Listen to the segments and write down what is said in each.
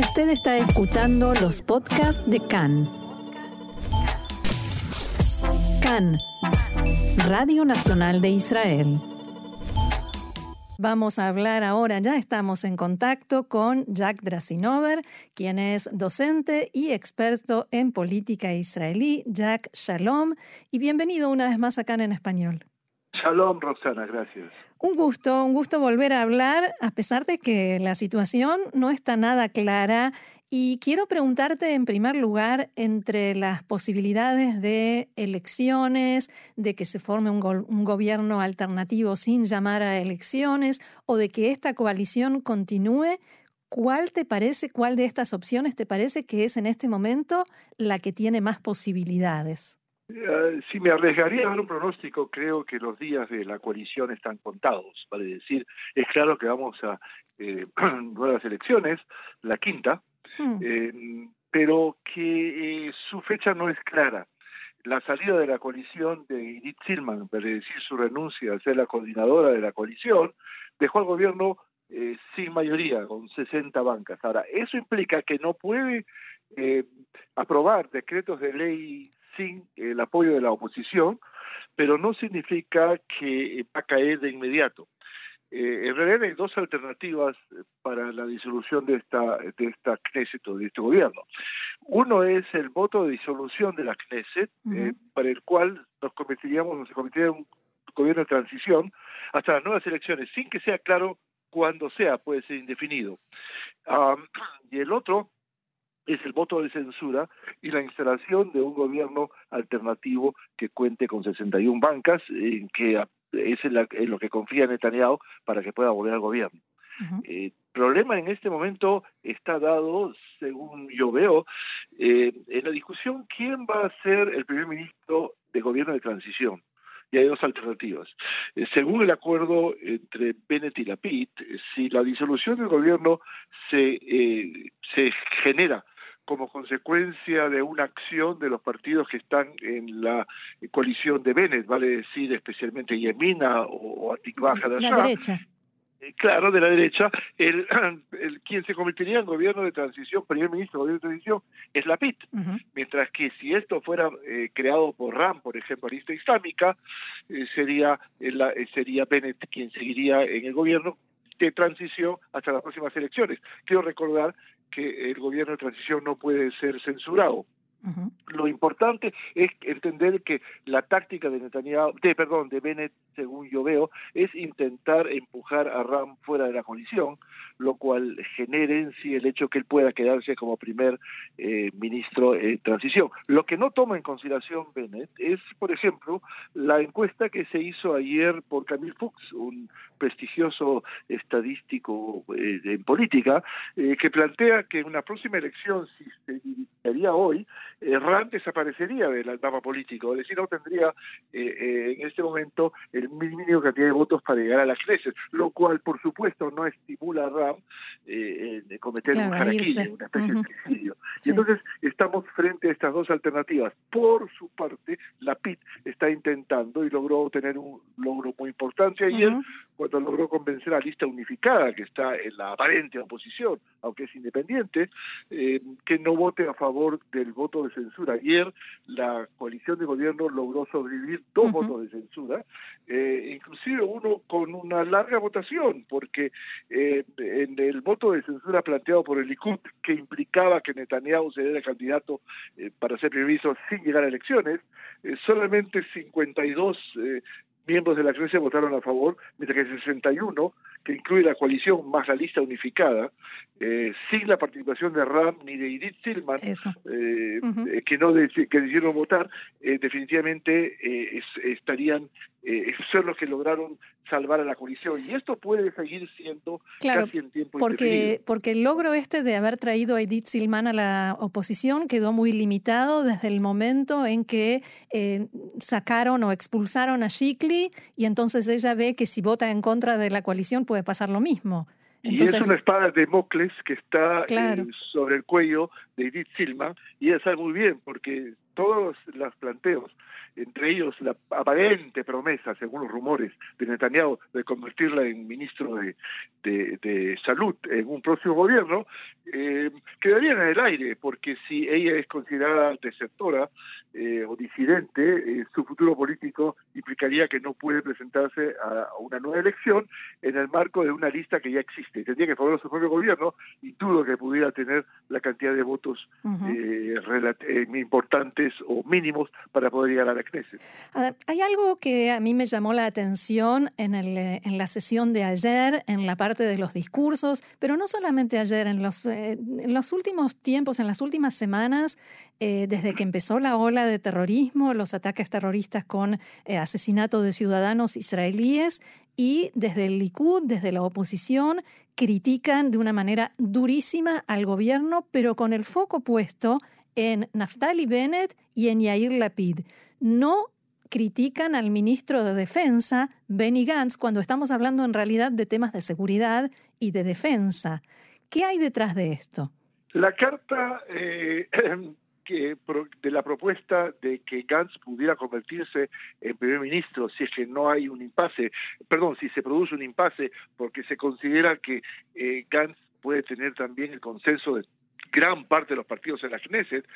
Usted está escuchando los podcasts de CAN. CAN, Radio Nacional de Israel. Vamos a hablar ahora, ya estamos en contacto con Jack Drasinover, quien es docente y experto en política israelí. Jack, shalom y bienvenido una vez más acá en español. Shalom, Roxana, gracias. Un gusto, un gusto volver a hablar, a pesar de que la situación no está nada clara. Y quiero preguntarte en primer lugar entre las posibilidades de elecciones, de que se forme un, gobierno alternativo sin llamar a elecciones o de que esta coalición continúe, ¿cuál te parece, cuál de estas opciones te parece que es en este momento la que tiene más posibilidades? Uh, si me arriesgaría a dar un pronóstico, creo que los días de la coalición están contados. Vale decir, es claro que vamos a eh, nuevas elecciones, la quinta, hmm. eh, pero que eh, su fecha no es clara. La salida de la coalición de Edith Silman, vale decir, su renuncia a ser la coordinadora de la coalición, dejó al gobierno sin mayoría, con 60 bancas. Ahora, eso implica que no puede aprobar decretos de ley sin el apoyo de la oposición, pero no significa que va a caer de inmediato. Eh, en realidad hay dos alternativas para la disolución de esta de esta Knesset o de este gobierno. Uno es el voto de disolución de la Knesset, eh, para el cual nos convertiríamos, nos convertiría en un gobierno de transición hasta las nuevas elecciones, sin que sea claro cuándo sea, puede ser indefinido. y el otro es el voto de censura y la instalación de un gobierno alternativo que cuente con 61 bancas, en que es en, lo que confía Netanyahu para que pueda volver al gobierno. El eh, problema en este momento está dado, según yo veo, eh, en la discusión quién va a ser el primer ministro de gobierno de transición y hay dos alternativas. Eh, según el acuerdo entre Bennett y Lapid, si la disolución del gobierno se, se genera como consecuencia de una acción de los partidos que están en la coalición de Bennett, vale decir especialmente Yemina o, Atikva de La derecha. Eh, claro, de la derecha, el, el, quien se convertiría en gobierno de transición, primer ministro de gobierno de transición, es la PIT. Mientras que si esto fuera eh, creado por RAM, por ejemplo, lista islámica, eh, sería, la, sería Bennett quien seguiría en el gobierno de transición hasta las próximas elecciones. Quiero recordar que el gobierno de transición no puede ser censurado. Lo importante es entender que la táctica de Netanyahu, de perdón, de Bennett, según yo veo, es intentar empujar a Ram fuera de la coalición, lo cual genere en sí el hecho que él pueda quedarse como primer eh, ministro en transición. Lo que no toma en consideración Bennett es, por ejemplo, la encuesta que se hizo ayer por Camille Fuchs, un prestigioso estadístico eh, en política, eh, que plantea que en una próxima elección, si se dirigiría hoy, Ram desaparecería del mapa político, es decir, no tendría en este momento el mínimo cantidad de votos para llegar a las creces, lo cual, por supuesto, no estimula a Ram eh, de cometer un una especie de suicidio. Y entonces estamos frente a estas dos alternativas. Por su parte, la PIT está intentando y logró tener un logro muy importante. Ayer logró convencer a la lista unificada, que está en la aparente oposición, aunque es independiente, eh, que no vote a favor del voto de censura. Ayer la coalición de gobierno logró sobrevivir dos votos de censura, eh, inclusive uno con una larga votación, porque eh, en el voto de censura planteado por el Likud, que implicaba que Netanyahu se el candidato para ser primer ministro sin llegar a elecciones, solamente 52 eh, miembros de la Iglesia votaron a favor, mientras que 61, que incluye la coalición más la lista unificada, eh, sin la participación de Ram ni de Edith Tillman, eh, eh, que no que decidieron votar, definitivamente estarían, son los que lograron salvar a la coalición. Y esto puede seguir siendo casi en tiempo porque, porque el logro este de haber traído a Edith Silman a la oposición quedó muy limitado desde el momento en que sacaron o expulsaron a Shikli y entonces ella ve que si vota en contra de la coalición puede pasar lo mismo. y es una espada de Mocles que está eh, sobre el cuello de Edith Silman y ella sabe muy bien porque todos los planteos entre ellos la aparente promesa, según los rumores de Netanyahu, de convertirla en ministro de, de, Salud en un próximo gobierno, eh, quedarían en el aire, porque si ella es considerada desertora eh, o disidente, eh, su futuro político implicaría que no puede presentarse a, una nueva elección en el marco de una lista que ya existe. Tendría que formar su propio gobierno y dudo que pudiera tener la cantidad de votos importantes o mínimos para poder llegar a la hay algo que a mí me llamó la atención en, el, en la sesión de ayer, en la parte de los discursos, pero no solamente ayer, en los, eh, en los últimos tiempos, en las últimas semanas, eh, desde que empezó la ola de terrorismo, los ataques terroristas con eh, asesinato de ciudadanos israelíes, y desde el Likud, desde la oposición, critican de una manera durísima al gobierno, pero con el foco puesto en Naftali Bennett y en Yair Lapid no critican al ministro de Defensa, Benny Gantz, cuando estamos hablando en realidad de temas de seguridad y de defensa. ¿Qué hay detrás de esto? La carta eh, de la propuesta de que Gantz pudiera convertirse en primer ministro si es que no hay un impasse, perdón, si se produce un impasse porque se considera que eh, Gantz puede tener también el consenso de gran parte de los partidos en la Knesset,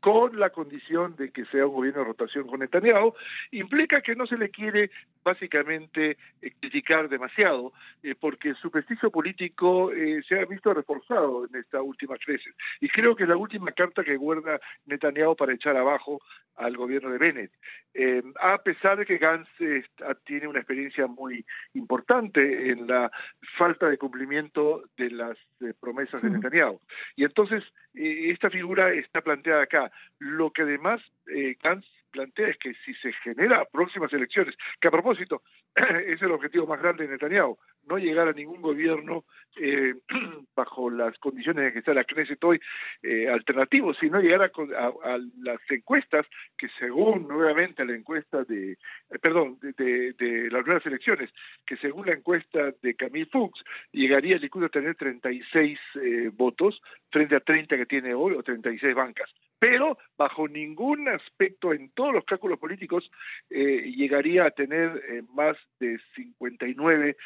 con la condición de que sea un gobierno de rotación con Netanyahu, implica que no se le quiere básicamente eh, criticar demasiado, eh, porque su prestigio político eh, se ha visto reforzado en esta última crisis. Y creo que es la última carta que guarda Netanyahu para echar abajo al gobierno de Bennett. a pesar de que Gantz tiene una experiencia muy importante en la falta de cumplimiento de las promesas de Netanyahu. Y entonces, esta figura está planteada acá lo que además eh, Gantz plantea es que si se genera próximas elecciones, que a propósito es el objetivo más grande de Netanyahu, no llegar a ningún gobierno eh, bajo las condiciones en que está la Knesset hoy eh, alternativo, sino llegar a, las encuestas que según nuevamente la encuesta de, eh, perdón, de, las nuevas elecciones, que según la encuesta de Camille Fuchs, llegaría el Likud a tener 36 eh, votos frente a 30 que tiene hoy o 36 bancas. Pero bajo ningún aspecto en todos los cálculos políticos llegaría a tener más de 59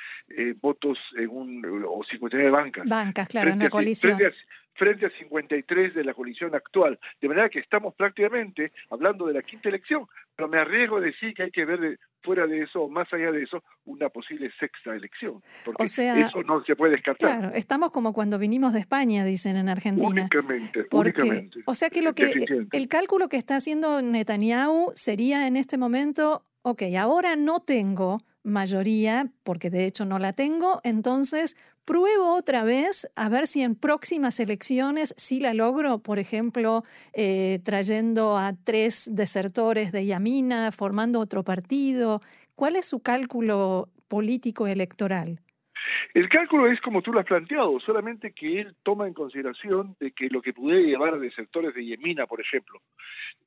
votos en un, o 59 bancas. Bancas, claro, en una coalición. Frente a, 53 de la coalición actual. De manera que estamos prácticamente hablando de la quinta elección, pero me arriesgo a decir que hay que ver fuera de eso, más allá de eso, una posible sexta elección. Porque eso no se puede descartar. Claro, estamos como cuando vinimos de España, dicen en Argentina. Únicamente, únicamente. O sea que lo que el cálculo que está haciendo Netanyahu sería en este momento, ok, ahora no tengo mayoría, porque de hecho no la tengo, entonces pruebo otra vez a ver si en próximas elecciones sí la logro, por ejemplo, eh, trayendo a tres desertores de Yamina, formando otro partido. ¿Cuál es su cálculo político electoral? El cálculo es como tú lo has planteado, solamente que él toma en consideración de que lo que pudiera llevar a desertores de Yemina, por ejemplo,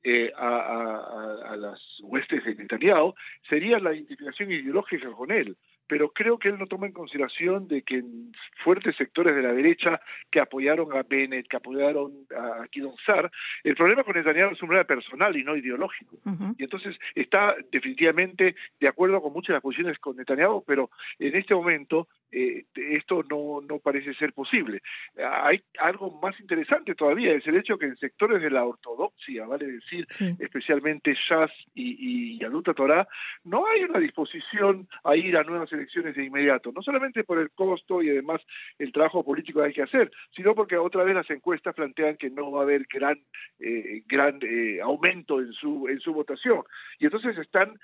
eh, a, a, las huestes de Netanyahu, sería la identificación ideológica con él pero creo que él no toma en consideración de que en fuertes sectores de la derecha que apoyaron a Bennett, que apoyaron a Kidon Sar, el problema con Netanyahu es un problema personal y no ideológico. Y entonces está definitivamente de acuerdo con muchas de las posiciones con Netanyahu, pero en este momento eh, esto no, no parece ser posible. Hay algo más interesante todavía, es el hecho que en sectores de la ortodoxia, vale decir, especialmente Shas y, y Yaduta Torah, no hay una disposición a ir a nuevas elecciones de inmediato, no solamente por el costo y además el trabajo político que hay que hacer, sino porque otra vez las encuestas plantean que no va a haber gran eh, gran eh, aumento en su en su votación. Y entonces están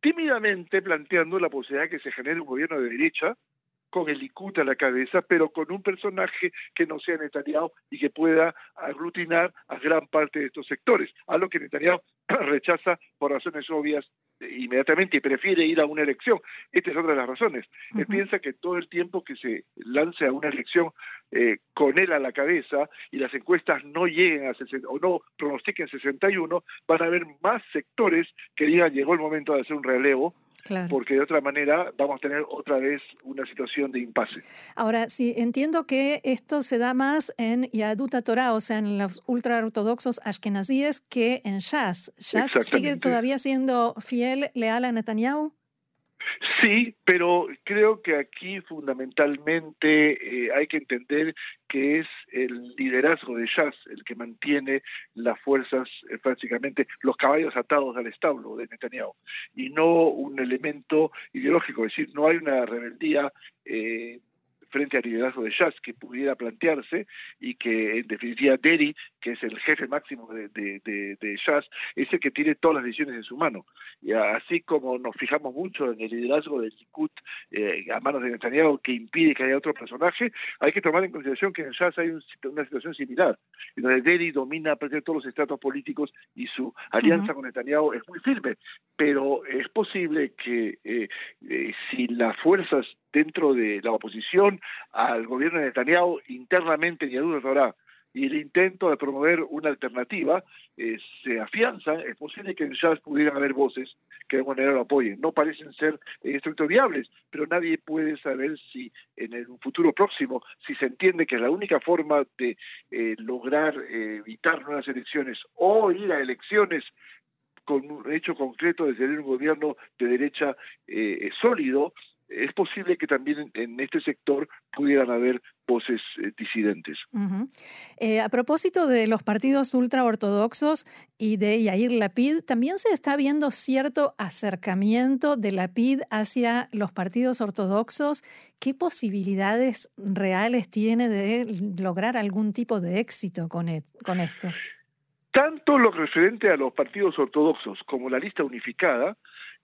tímidamente planteando la posibilidad de que se genere un gobierno de derecha con el Likud a la cabeza, pero con un personaje que no sea Netanyahu y que pueda aglutinar a gran parte de estos sectores, a lo que Netanyahu rechaza por razones obvias inmediatamente y prefiere ir a una elección. Esta es otra de las razones. Él piensa que todo el tiempo que se lance a una elección eh, con él a la cabeza y las encuestas no lleguen a 60, o no pronostiquen 61, van a haber más sectores que digan llegó el momento de hacer un relevo porque de otra manera vamos a tener otra vez una situación de impasse. Ahora, sí, entiendo que esto se da más en Yaduta Torah, o sea, en los ultraortodoxos ashkenazíes, que en Shas. ¿Shas sigue todavía siendo fiel, leal a Netanyahu? Sí, pero creo que aquí fundamentalmente eh, hay que entender que es el liderazgo de Jazz el que mantiene las fuerzas, eh, prácticamente los caballos atados al establo de Netanyahu, y no un elemento ideológico, es decir, no hay una rebeldía eh, frente al liderazgo de Jazz que pudiera plantearse y que en definitiva Derry, que es el jefe máximo de, de, de, Jazz, es el que tiene todas las decisiones en su mano. Y así como nos fijamos mucho en el liderazgo del Likud eh, a manos de Netanyahu que impide que haya otro personaje, hay que tomar en consideración que en Jazz hay una situación similar, en donde Derry domina prácticamente todos los estratos políticos y su alianza con Netanyahu es muy firme, pero es posible que eh, eh, si las fuerzas dentro de la oposición al gobierno de Netanyahu internamente en Yadud Torah y el intento de promover una alternativa eh, se afianza, es posible que en Jazz pudieran haber voces que de alguna manera lo apoyen. No parecen ser eh, viables, pero nadie puede saber si en el futuro próximo, si se entiende que la única forma de eh, lograr eh, evitar nuevas elecciones o ir a elecciones con un hecho concreto de tener un gobierno de derecha sólido, es posible que también en este sector pudieran haber voces eh, disidentes. Eh, a propósito de los partidos ultraortodoxos y de Yair Lapid, también se está viendo cierto acercamiento de Lapid hacia los partidos ortodoxos. ¿Qué posibilidades reales tiene de lograr algún tipo de éxito con, e-, con esto? Tanto lo referente a los partidos ortodoxos como la lista unificada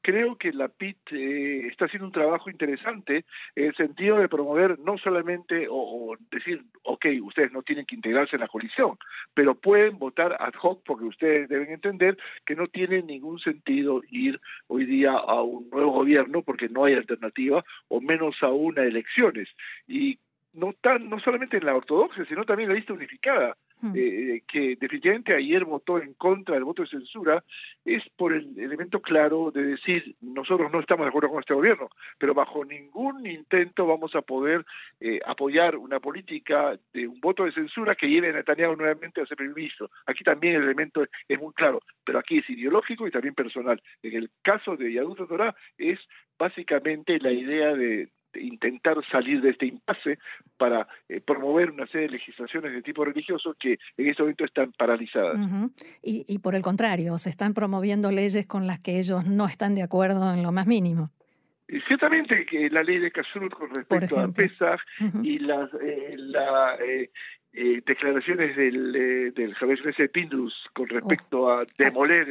creo que la PIT eh, está haciendo un trabajo interesante en el sentido de promover no solamente o, decir, ok, ustedes no tienen que integrarse en la coalición, pero pueden votar ad hoc porque ustedes deben entender que no tiene ningún sentido ir hoy día a un nuevo gobierno porque no hay alternativa o menos aún a elecciones. Y no tan no solamente en la ortodoxia, sino también en la lista unificada, hmm. eh, que definitivamente ayer votó en contra del voto de censura, es por el elemento claro de decir, nosotros no estamos de acuerdo con este gobierno, pero bajo ningún intento vamos a poder eh, apoyar una política de un voto de censura que lleve a Netanyahu nuevamente a ser primer ministro. Aquí también el elemento es muy claro, pero aquí es ideológico y también personal. En el caso de Yadut Torah es básicamente la idea de, intentar salir de este impasse para eh, promover una serie de legislaciones de tipo religioso que en este momento están paralizadas. y, por el contrario, se están promoviendo leyes con las que ellos no están de acuerdo en lo más mínimo. Ciertamente que la ley de Kashrut con respecto a Pesach y las, eh, la, eh, eh, declaraciones del, eh, del Javier Pindus con respecto a demoler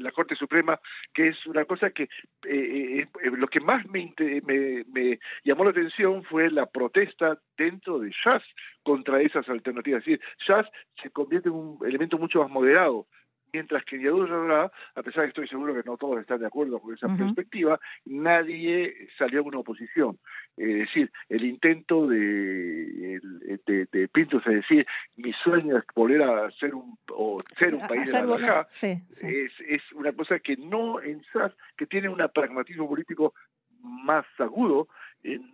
la Corte Suprema, que es una cosa que eh, eh, lo que más me, me, me, llamó la atención fue la protesta dentro de Jazz contra esas alternativas. Es decir, Jazz se convierte en un elemento mucho más moderado mientras que Yadur a pesar de que estoy seguro que no todos están de acuerdo con esa perspectiva, nadie salió a una oposición. Es decir, el intento de, de, de Pintos es decir, mi sueño es volver a ser un, o ser un país de la Es, es una cosa que no en SAS, que tiene un pragmatismo político más agudo,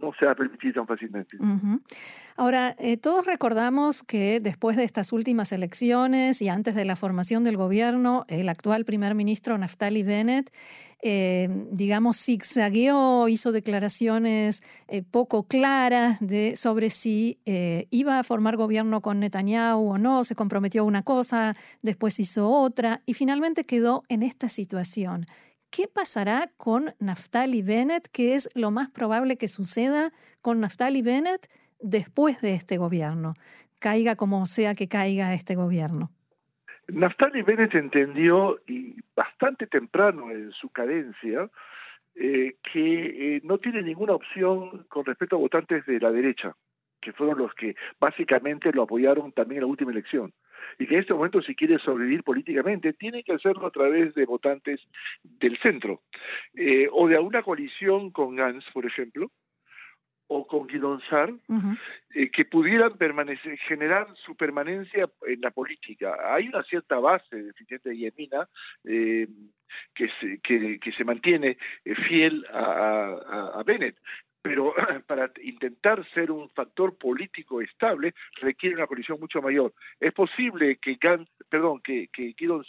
no se va a tan fácilmente. Ahora, eh, todos recordamos que después de estas últimas elecciones y antes de la formación del gobierno, el actual primer ministro Naftali Bennett, eh, digamos, zigzagueó, hizo declaraciones poco claras de, sobre si iba a formar gobierno con Netanyahu o no, se comprometió a una cosa, después hizo otra y finalmente quedó en esta situación. ¿Qué pasará con Naftali Bennett? ¿Qué es lo más probable que suceda con Naftali Bennett después de este gobierno? Caiga como sea que caiga este gobierno. Naftali Bennett entendió, y bastante temprano en su cadencia, eh, que eh, no tiene ninguna opción con respecto a votantes de la derecha, que fueron los que básicamente lo apoyaron también en la última elección y que en este momento si quiere sobrevivir políticamente tiene que hacerlo a través de votantes del centro eh, o de alguna coalición con Gans, por ejemplo, o con Guidon Sar, eh, que pudieran permanecer, generar su permanencia en la política. Hay una cierta base deficiente de Yemina eh, que, se, que, se mantiene fiel a, a, Bennett, pero para intentar ser un factor político estable requiere una coalición mucho mayor. Es posible que Gantz, perdón, que, que Guido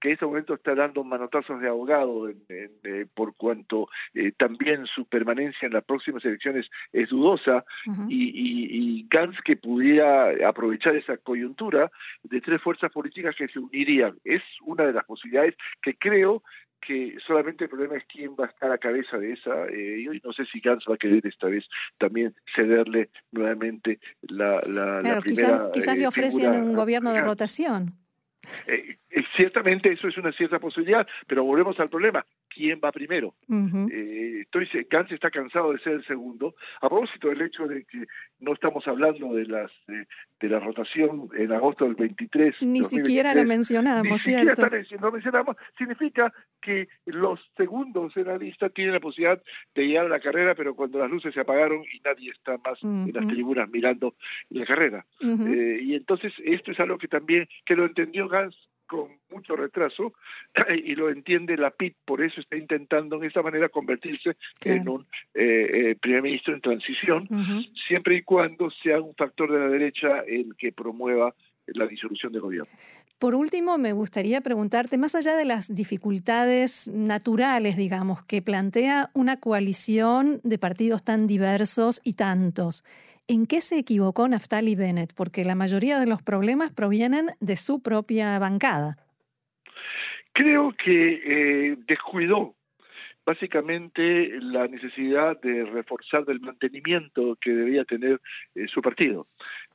que en este momento está dando manotazos de abogado eh, por cuanto eh, también su permanencia en las próximas elecciones es dudosa y, y, Gantz que pudiera aprovechar esa coyuntura de tres fuerzas políticas que se unirían. Es una de las posibilidades que creo que solamente el problema es quién va a estar a cabeza de esa. Eh, y no sé si Gantz va a querer esta vez también cederle nuevamente la, la, claro, quizás, quizás le ofrecen un gobierno de rotación. Eh, eh, ciertamente eso es una cierta posibilidad, pero volvemos al problema quién va primero. Eh, estoy, Gantz está cansado de ser el segundo. A propósito del hecho de que no estamos hablando de las de la rotación en agosto del 23. Ni siquiera lo mencionamos, ni ¿cierto? Siquiera lo mencionamos. Significa que los segundos en la lista tienen la posibilidad de guiar a la carrera, pero cuando las luces se apagaron y nadie está más en las tribunas mirando la carrera. Eh, y entonces esto es algo que también, que lo entendió Gantz con mucho retraso y lo entiende la PIT, por eso está intentando en esa manera convertirse en un eh, eh, primer ministro en transición, siempre y cuando sea un factor de la derecha el que promueva la disolución del gobierno. Por último, me gustaría preguntarte, más allá de las dificultades naturales, digamos, que plantea una coalición de partidos tan diversos y tantos, ¿En qué se equivocó Naftali Bennett? Porque la mayoría de los problemas provienen de su propia bancada. Creo que eh, descuidó básicamente la necesidad de reforzar del mantenimiento que debía tener eh, su partido.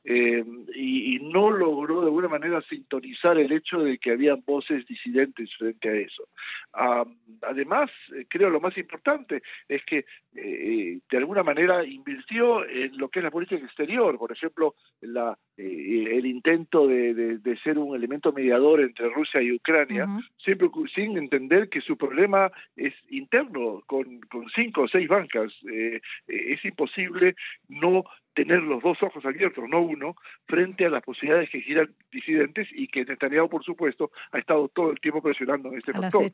Eh, y, no logró de alguna manera sintonizar el hecho de que había voces disidentes frente a eso. además, eh, creo lo más importante es que eh, de alguna manera invirtió en lo que es la política exterior, por ejemplo, la, el intento de, ser un elemento mediador entre Rusia y Ucrania, siempre sin entender que su problema es interno, con, con cinco o seis bancas. es imposible no tener los dos ojos abiertos, no uno, frente a las posibilidades que giran disidentes y que Netanyahu, por supuesto, ha estado todo el tiempo presionando en este factor.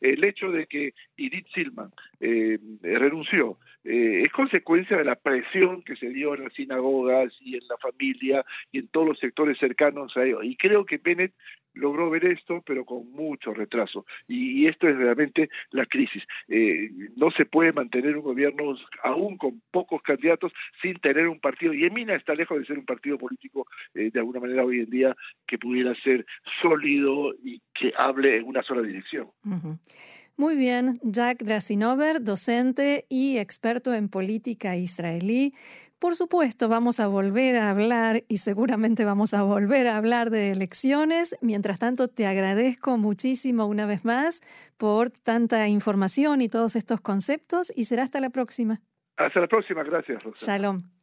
el hecho de que Edith Silman eh, renunció eh, es consecuencia de la presión que se dio en las sinagogas y en la familia y en todos los sectores cercanos a ellos. Y creo que Bennett logró ver esto, pero con mucho retraso. Y, esto es realmente la crisis. Eh, no se puede mantener un gobierno, aún con pocos candidatos, sin tener un partido. Y Emina está lejos de ser un partido político, eh, de alguna manera hoy en día, que pudiera ser sólido y que hable en una sola dirección. Muy bien, Jack Drasinover, docente y experto en política israelí. Por supuesto, vamos a volver a hablar y seguramente vamos a volver a hablar de elecciones. Mientras tanto, te agradezco muchísimo una vez más por tanta información y todos estos conceptos y será hasta la próxima. Hasta la próxima, gracias. Shalom.